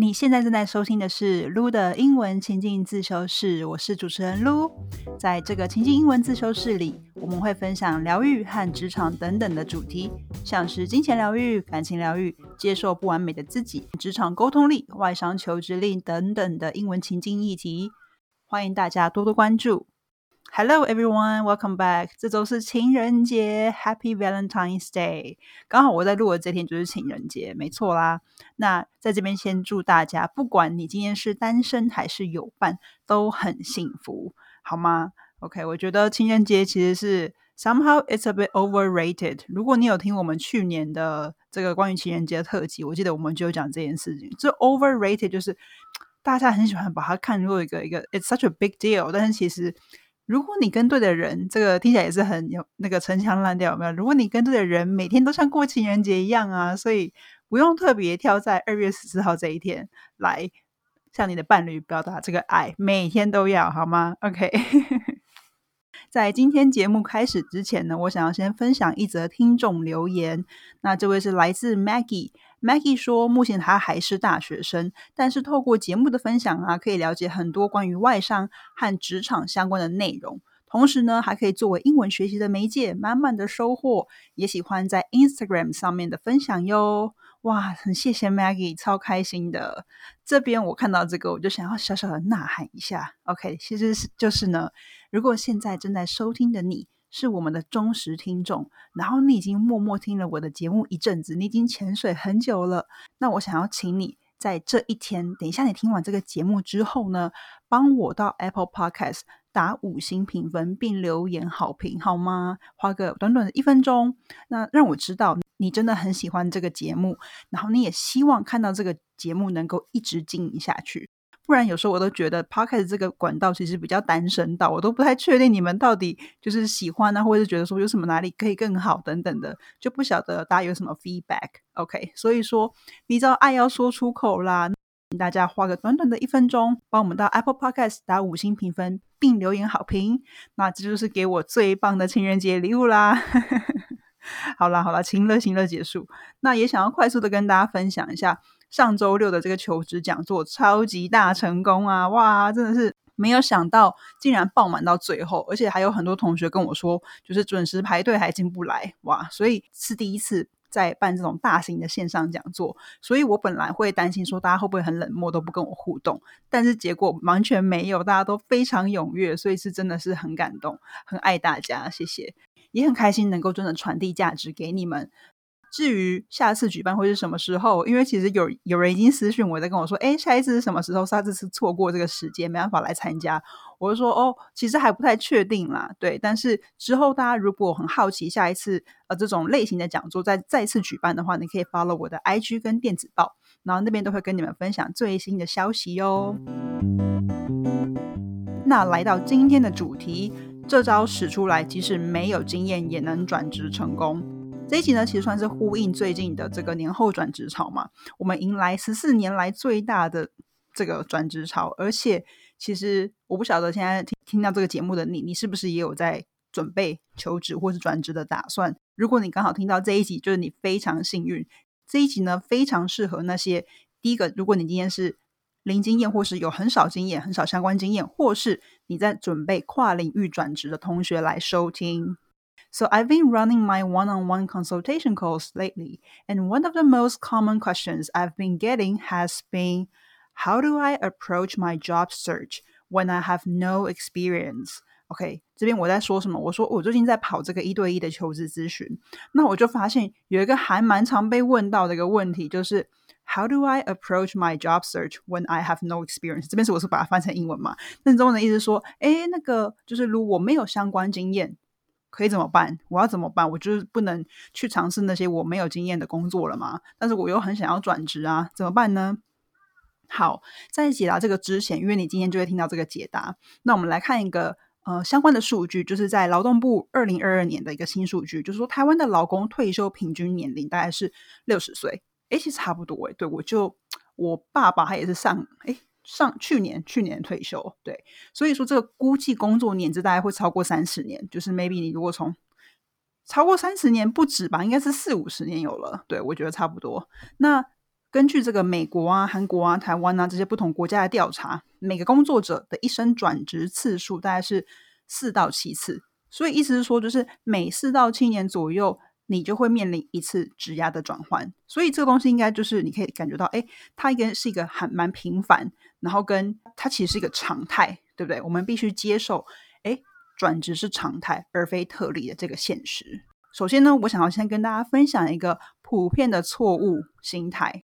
你现在正在收听的是撸的英文情境自修室，我是主持人撸。在这个情境英文自修室里，我们会分享疗愈和职场等等的主题，像是金钱疗愈、感情疗愈、接受不完美的自己、职场沟通力、外商求职力等等的英文情境议题。欢迎大家多多关注。Hello everyone, welcome back。这周是情人节，Happy Valentine's Day。刚好我在录的这天就是情人节，没错啦。那在这边先祝大家，不管你今天是单身还是有伴，都很幸福，好吗？OK，我觉得情人节其实是 somehow it's a bit overrated。如果你有听我们去年的这个关于情人节的特辑，我记得我们就有讲这件事情。这 overrated 就是大家很喜欢把它看作一个一个 it's such a big deal，但是其实。如果你跟对的人，这个听起来也是很有那个陈腔滥调，有没有？如果你跟对的人，每天都像过情人节一样啊，所以不用特别挑在二月十四号这一天来向你的伴侣表达这个爱，每天都要好吗？OK，在今天节目开始之前呢，我想要先分享一则听众留言，那这位是来自 Maggie。Maggie 说，目前他还是大学生，但是透过节目的分享啊，可以了解很多关于外商和职场相关的内容。同时呢，还可以作为英文学习的媒介，满满的收获。也喜欢在 Instagram 上面的分享哟。哇，很谢谢 Maggie，超开心的。这边我看到这个，我就想要小小的呐喊一下。OK，其实是就是呢，如果现在正在收听的你。是我们的忠实听众，然后你已经默默听了我的节目一阵子，你已经潜水很久了。那我想要请你在这一天，等一下你听完这个节目之后呢，帮我到 Apple Podcast 打五星评分并留言好评，好吗？花个短短的一分钟，那让我知道你真的很喜欢这个节目，然后你也希望看到这个节目能够一直经营下去。不然有时候我都觉得 podcast 这个管道其实比较单身道，我都不太确定你们到底就是喜欢呢，或者是觉得说有什么哪里可以更好等等的，就不晓得大家有什么 feedback。OK，所以说你知道爱要说出口啦，大家花个短短的一分钟，帮我们到 Apple Podcast 打五星评分并留言好评，那这就是给我最棒的情人节礼物啦。好啦好啦，情乐情乐结束，那也想要快速的跟大家分享一下。上周六的这个求职讲座超级大成功啊！哇，真的是没有想到，竟然爆满到最后，而且还有很多同学跟我说，就是准时排队还进不来哇！所以是第一次在办这种大型的线上讲座，所以我本来会担心说大家会不会很冷漠，都不跟我互动，但是结果完全没有，大家都非常踊跃，所以是真的是很感动，很爱大家，谢谢，也很开心能够真的传递价值给你们。至于下次举办会是什么时候？因为其实有有人已经私讯我在跟我说，哎，下一次是什么时候？他这次错过这个时间，没办法来参加。我就说，哦，其实还不太确定啦。对，但是之后大家如果很好奇下一次呃这种类型的讲座再再次举办的话，你可以 follow 我的 IG 跟电子报，然后那边都会跟你们分享最新的消息哟。那来到今天的主题，这招使出来，即使没有经验也能转职成功。这一集呢，其实算是呼应最近的这个年后转职潮嘛。我们迎来十四年来最大的这个转职潮，而且其实我不晓得现在听听到这个节目的你，你是不是也有在准备求职或是转职的打算？如果你刚好听到这一集，就是你非常幸运。这一集呢，非常适合那些第一个，如果你今天是零经验，或是有很少经验、很少相关经验，或是你在准备跨领域转职的同学来收听。So I've been running my one-on-one consultation calls lately, and one of the most common questions I've been getting has been, how do I approach my job search when I have no experience? OK，这边我在说什么？我说我最近在跑这个一对一的求职咨询，那我就发现有一个还蛮常被问到的一个问题，就是 How do I approach my job search when I have no experience？这边是我是把它翻成英文嘛？那中文的意思说，哎，那个就是如果没有相关经验， 可以怎么办？我要怎么办？我就是不能去尝试那些我没有经验的工作了吗？但是我又很想要转职啊，怎么办呢？好，在解答这个之前，因为你今天就会听到这个解答，那我们来看一个呃相关的数据，就是在劳动部二零二二年的一个新数据，就是说台湾的劳工退休平均年龄大概是六十岁，哎，其实差不多哎，对我就我爸爸他也是上哎。上去年去年退休，对，所以说这个估计工作年资大概会超过三十年，就是 maybe 你如果从超过三十年不止吧，应该是四五十年有了，对我觉得差不多。那根据这个美国啊、韩国啊、台湾啊这些不同国家的调查，每个工作者的一生转职次数大概是四到七次。所以意思是说，就是每四到七年左右，你就会面临一次职压的转换。所以这个东西应该就是你可以感觉到，哎，它应该是一个还蛮频繁，然后跟它其实是一个常态，对不对？我们必须接受，哎，转职是常态而非特例的这个现实。首先呢，我想要先跟大家分享一个普遍的错误心态。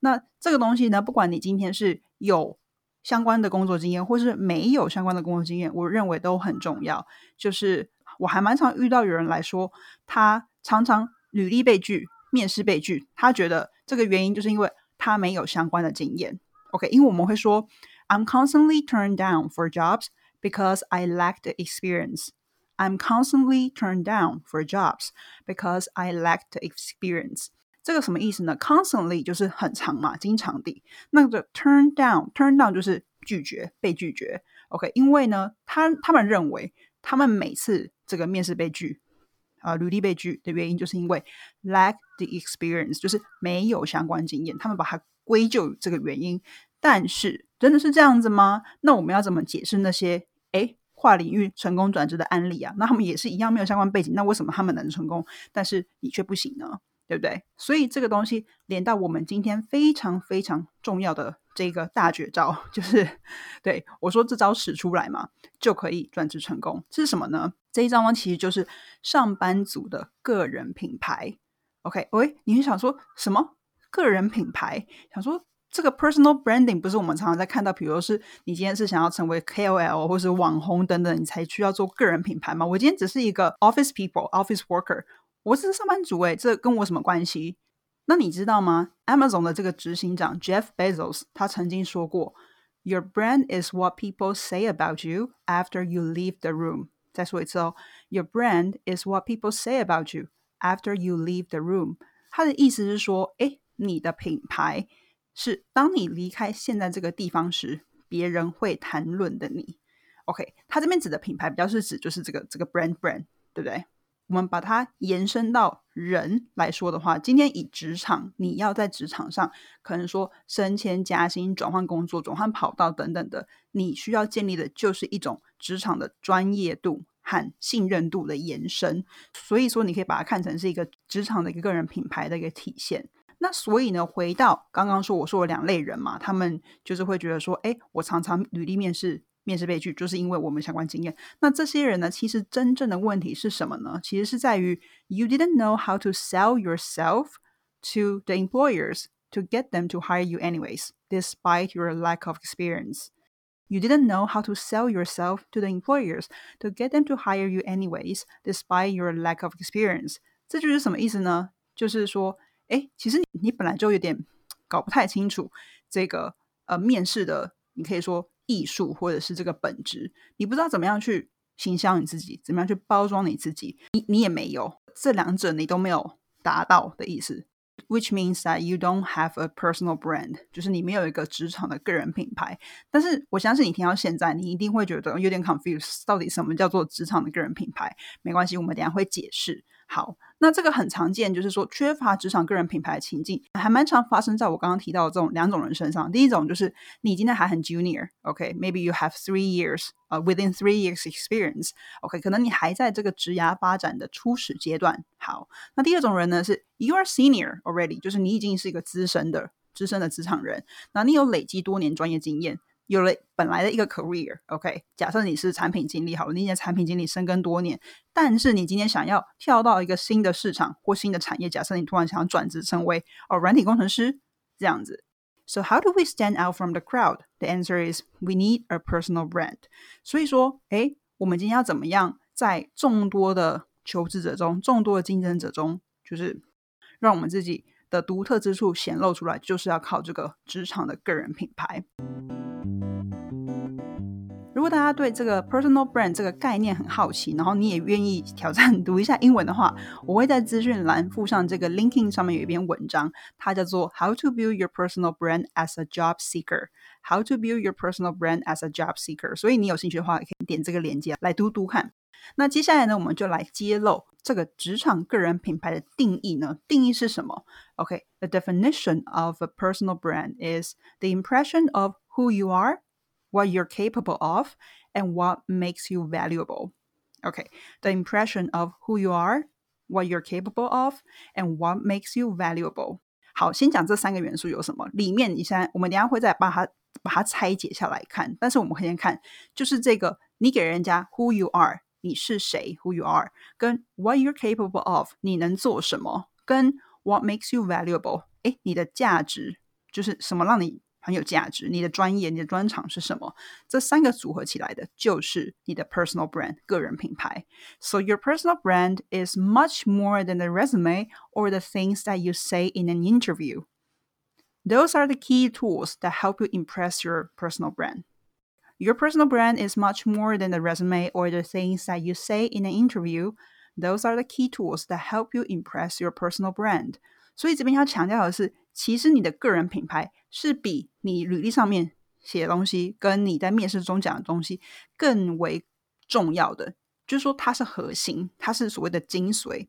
那这个东西呢，不管你今天是有。相关的工作经验，或是没有相关的工作经验，我认为都很重要。就是我还蛮常遇到有人来说，他常常履历被拒、面试被拒，他觉得这个原因就是因为他没有相关的经验。OK，因为我们会说，I'm constantly turned down for jobs because I lack the experience. I'm constantly turned down for jobs because I lack the experience. 这个什么意思呢？Constantly 就是很长嘛，经常地。那个 turn down，turn down 就是拒绝，被拒绝。OK，因为呢，他他们认为他们每次这个面试被拒啊，履历被拒的原因，就是因为 lack the experience，就是没有相关经验。他们把它归咎于这个原因。但是真的是这样子吗？那我们要怎么解释那些哎跨领域成功转职的案例啊？那他们也是一样没有相关背景，那为什么他们能成功，但是你却不行呢？对不对？所以这个东西连到我们今天非常非常重要的这个大绝招，就是对我说这招使出来嘛，就可以转职成功。这是什么呢？这一招呢，其实就是上班族的个人品牌。OK，喂，你是想说什么个人品牌？想说这个 personal branding 不是我们常常在看到，比如是你今天是想要成为 KOL 或是网红等等，你才需要做个人品牌吗？我今天只是一个 office people，office worker。我是上班族诶，这跟我什么关系？那你知道吗？Amazon 的这个执行长 Jeff Bezos 他曾经说过：“Your brand is what people say about you after you leave the room。”再说一次哦，“Your brand is what people say about you after you leave the room。”他的意思是说，哎，你的品牌是当你离开现在这个地方时，别人会谈论的你。OK，他这边指的品牌比较是指就是这个这个 brand brand，对不对？我们把它延伸到人来说的话，今天以职场，你要在职场上可能说升迁加薪、转换工作、转换跑道等等的，你需要建立的就是一种职场的专业度和信任度的延伸。所以说，你可以把它看成是一个职场的一个个人品牌的一个体现。那所以呢，回到刚刚说，我说了两类人嘛，他们就是会觉得说，哎，我常常履历面试。面试被拒，就是因为我们相关经验。那这些人呢？其实真正的问题是什么呢？其实是在于 you didn't know how to sell yourself to the employers to get them to hire you anyways, despite your lack of experience. You didn't know how to sell yourself to the employers to get them to hire you anyways, despite your lack of experience. 这就是什么意思呢？就是说，哎，其实你你本来就有点搞不太清楚这个呃面试的，你可以说 艺术或者是这个本质，你不知道怎么样去形象你自己，怎么样去包装你自己，你你也没有这两者你都没有达到的意思。Which means that you don't have a personal brand，就是你没有一个职场的个人品牌。但是我相信你听到现在，你一定会觉得有点 confused，到底什么叫做职场的个人品牌？没关系，我们等下会解释。好，那这个很常见，就是说缺乏职场个人品牌的情境，还蛮常发生在我刚刚提到的这种两种人身上。第一种就是你今天还很 junior，OK，maybe you have three years，呃，within three years experience，OK，可能你还在这个职涯发展的初始阶段。好，那第二种人呢是 you are senior already，就是你已经是一个资深的、资深的职场人，那你有累积多年专业经验。有了本来的一个 career，OK，假设你是产品经理，好了，你已经产品经理深耕多年，但是你今天想要跳到一个新的市场或新的产业，假设你突然想要转职成为哦软体工程师这样子。So how do we stand out from the crowd? The answer is we need a personal brand. 所以说，哎，我们今天要怎么样在众多的求职者中、众多的竞争者中，就是让我们自己的独特之处显露出来，就是要靠这个职场的个人品牌。如果大家对这个 personal brand 这个概念很好奇，然后你也愿意挑战读一下英文的话，我会在资讯栏附上这个 linking 上面有一篇文章，它叫做 How to Build Your Personal Brand as a Job Seeker。How to Build Your Personal Brand as a Job Seeker。所以你有兴趣的话，可以点这个链接来读读看。那接下来呢，我们就来揭露这个职场个人品牌的定义呢？定义是什么？OK，the、definition of a personal brand is the impression of who you are, what you're capable of, and what makes you valuable. Okay, the impression of who you are, what you're capable of, and what makes you valuable. 好，先讲这三个元素有什么。里面你现在我们等下会再把它把它拆解下来看。但是我们先看，就是这个你给人家 who you are。你是谁，who you are，跟 what you're capable of，你能做什么，跟 what makes you valuable，哎，你的价值就是什么让你 很有价值，你的专业、你的专长是什么？这三个组合起来的就是你的 personal brand 个人品牌。So your personal brand is much more than the resume or the things that you say in an interview. Those are the key tools that help you impress your personal brand. Your personal brand is much more than the resume or the things that you say in an interview. Those are the key tools that help you impress your personal brand. 所以这边要强调的是， 其实你的个人品牌是比你履历上面写的东西，跟你在面试中讲的东西更为重要的。就是说，它是核心，它是所谓的精髓。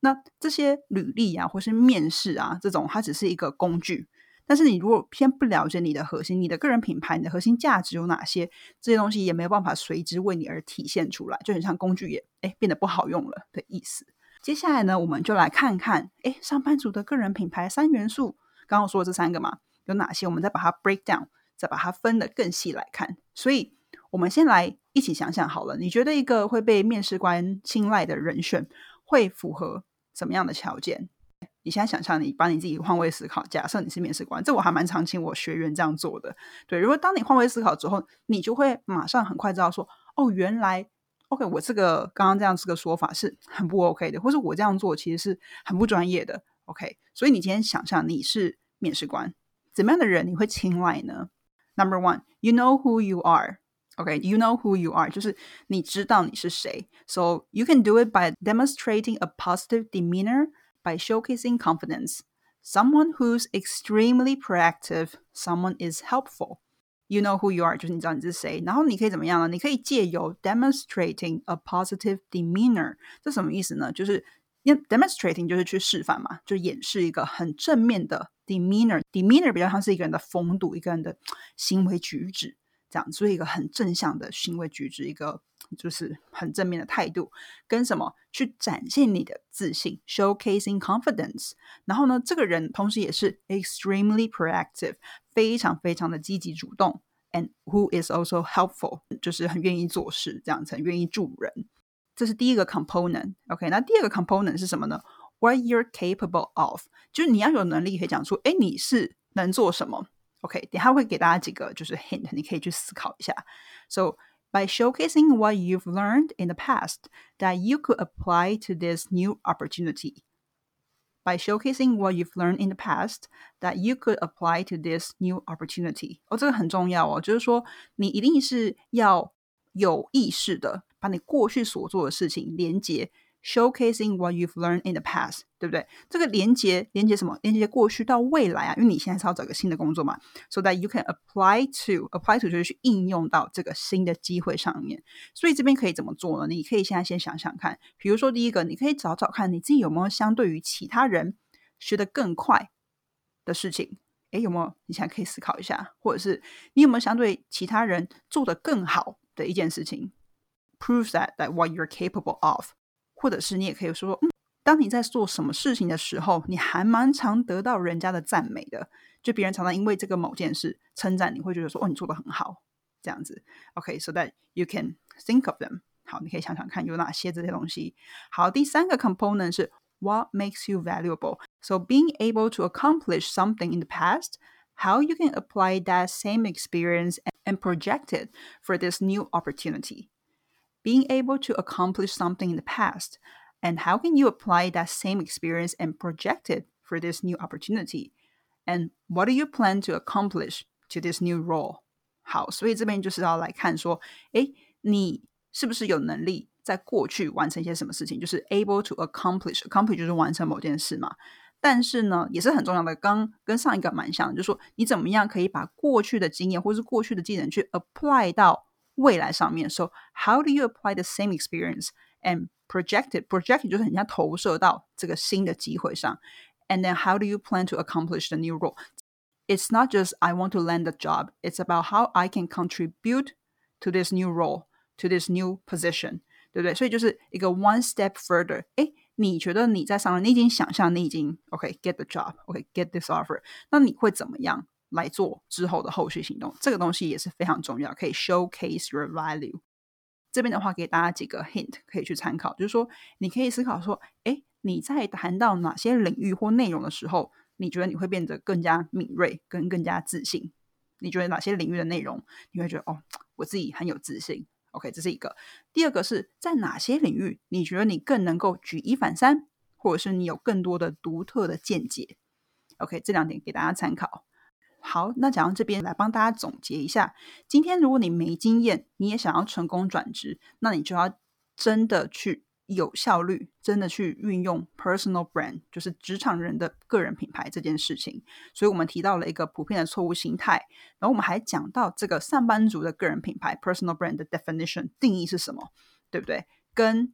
那这些履历啊，或是面试啊，这种它只是一个工具。但是你如果偏不了解你的核心，你的个人品牌，你的核心价值有哪些，这些东西也没有办法随之为你而体现出来，就很像工具也哎变得不好用了的意思。接下来呢，我们就来看看哎上班族的个人品牌三元素，刚刚说的这三个嘛，有哪些？我们再把它 break down，再把它分得更细来看。所以我们先来一起想想好了，你觉得一个会被面试官青睐的人选会符合什么样的条件？你现在想象，你把你自己换位思考，假设你是面试官，这我还蛮常请我学员这样做的。对，如果当你换位思考之后，你就会马上很快知道说，哦，原来 OK，我这个刚刚这样这个说法是很不 OK 的，或者我这样做其实是很不专业的。OK，所以你今天想象你是面试官，怎么样的人你会青睐呢？Number one，you know who you are。OK，you know who you are，就是你知道你是谁。So you can do it by demonstrating a positive demeanor。by showcasing confidence. Someone who's extremely proactive, someone is helpful. You know who you are，就是你知道你是谁。然后你可以怎么样呢？你可以借由 demonstrating a positive demeanor，这什么意思呢？就是因为 demonstrating 就是去示范嘛，就演示一个很正面的 demeanor。demeanor 比较像是一个人的风度，一个人的行为举止。这样，所以一个很正向的行为举止，一个就是很正面的态度，跟什么去展现你的自信，showcasing confidence。然后呢，这个人同时也是 extremely proactive，非常非常的积极主动，and who is also helpful，就是很愿意做事，这样子很愿意助人。这是第一个 component。OK，那第二个 component 是什么呢？What you're capable of，就是你要有能力可以讲出，哎，你是能做什么。OK，等下会给大家几个就是 hint，你可以去思考一下。So by showcasing what you've learned in the past that you could apply to this new opportunity. By showcasing what you've learned in the past that you could apply to this new opportunity，哦，这个很重要哦，就是说你一定是要有意识的 把你过去所做的事情连接 showcasing what you've learned in the past，对不对？这个连接连接什么？连接过去到未来啊，因为你现在是要找个新的工作嘛，so that you can apply to apply to 就是去应用到这个新的机会上面。所以这边可以怎么做呢？你可以现在先想想看，比如说第一个，你可以找找看你自己有没有相对于其他人学得更快的事情。诶，有没有？你现在可以思考一下，或者是你有没有相对其他人做得更好的一件事情 ？Proves that that what you're capable of。或者是你也可以说，嗯，当你在做什么事情的时候，你还蛮常得到人家的赞美的，就别人常常因为这个某件事称赞你，会觉得说，哦，你做的很好，这样子。OK，so that you can think of them。好，你可以想想看有哪些这些东西。好，第三个 component 是 what makes you valuable。So being able to accomplish something in the past, how you can apply that same experience and project it for this new opportunity being able to accomplish something in the past, and how can you apply that same experience and project it for this new opportunity? And what do you plan to accomplish to this new role? 好，所以这边就是要来看说，哎，你是不是有能力在过去完成一些什么事情，就是 able to accomplish，accomplish 就是完成某件事嘛。但是呢，也是很重要的，刚跟上一个蛮像，就是说你怎么样可以把过去的经验或是过去的技能去 apply 到 未来上面。So how do you apply the same experience and project it? Project 就是很像投射到这个新的机会上。And then how do you plan to accomplish the new role? It's not just I want to land the job. It's about how I can contribute to this new role, to this new position，对不对？所以就是一个 one step further。诶，你觉得你在上面，你已经想象你已经 OK get the job，OK get this offer，那你会怎么样 来做之后的后续行动？这个东西也是非常重要，可以 showcase your value。这边的话给大家几个 hint 可以去参考，就是说你可以思考说，哎，你在谈到哪些领域或内容的时候，你觉得你会变得更加敏锐，跟更加自信？你觉得哪些领域的内容你会觉得哦，我自己很有自信？OK，这是一个。第二个是在哪些领域，你觉得你更能够举一反三，或者是你有更多的独特的见解？OK，这两点给大家参考。好，那讲到这边来帮大家总结一下。今天如果你没经验，你也想要成功转职，那你就要真的去。有效率，真的去运用 personal brand，就是职场人的个人品牌这件事情。所以我们提到了一个普遍的错误心态，然后我们还讲到这个上班族的个人品牌 personal brand 的 definition 定义是什么，对不对？跟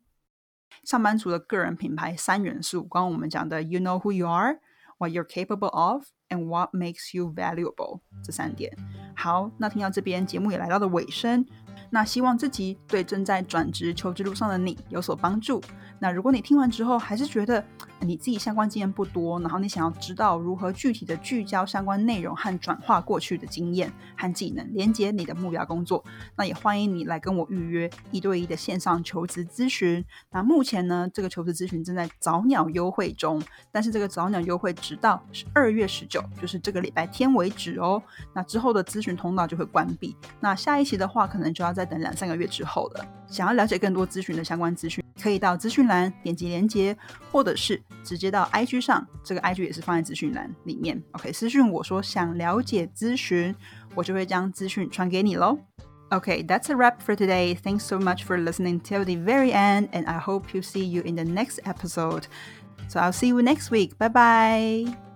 上班族的个人品牌三元素，刚刚我们讲的 you know who you are，what you're capable of of，and what makes you valuable 这三点。好，那听到这边，节目也来到了尾声。那希望这集对正在转职求职路上的你有所帮助。那如果你听完之后还是觉得你自己相关经验不多，然后你想要知道如何具体的聚焦相关内容和转化过去的经验和技能，连接你的目标工作，那也欢迎你来跟我预约一对一的线上求职咨询。那目前呢，这个求职咨询正在早鸟优惠中，但是这个早鸟优惠直到二月十九，就是这个礼拜天为止哦。那之后的咨询通道就会关闭。那下一期的话，可能就要再等两三个月之后了。想要了解更多咨询的相关资讯，可以到资讯栏点击连接，或者是直接到 IG 上，这个 IG 也是放在资讯栏里面。OK，私讯我说想了解咨询，我就会将资讯传给你喽。Okay, that's a wrap for today. Thanks so much for listening till the very end, and I hope you see you in the next episode. So I'll see you next week. Bye bye.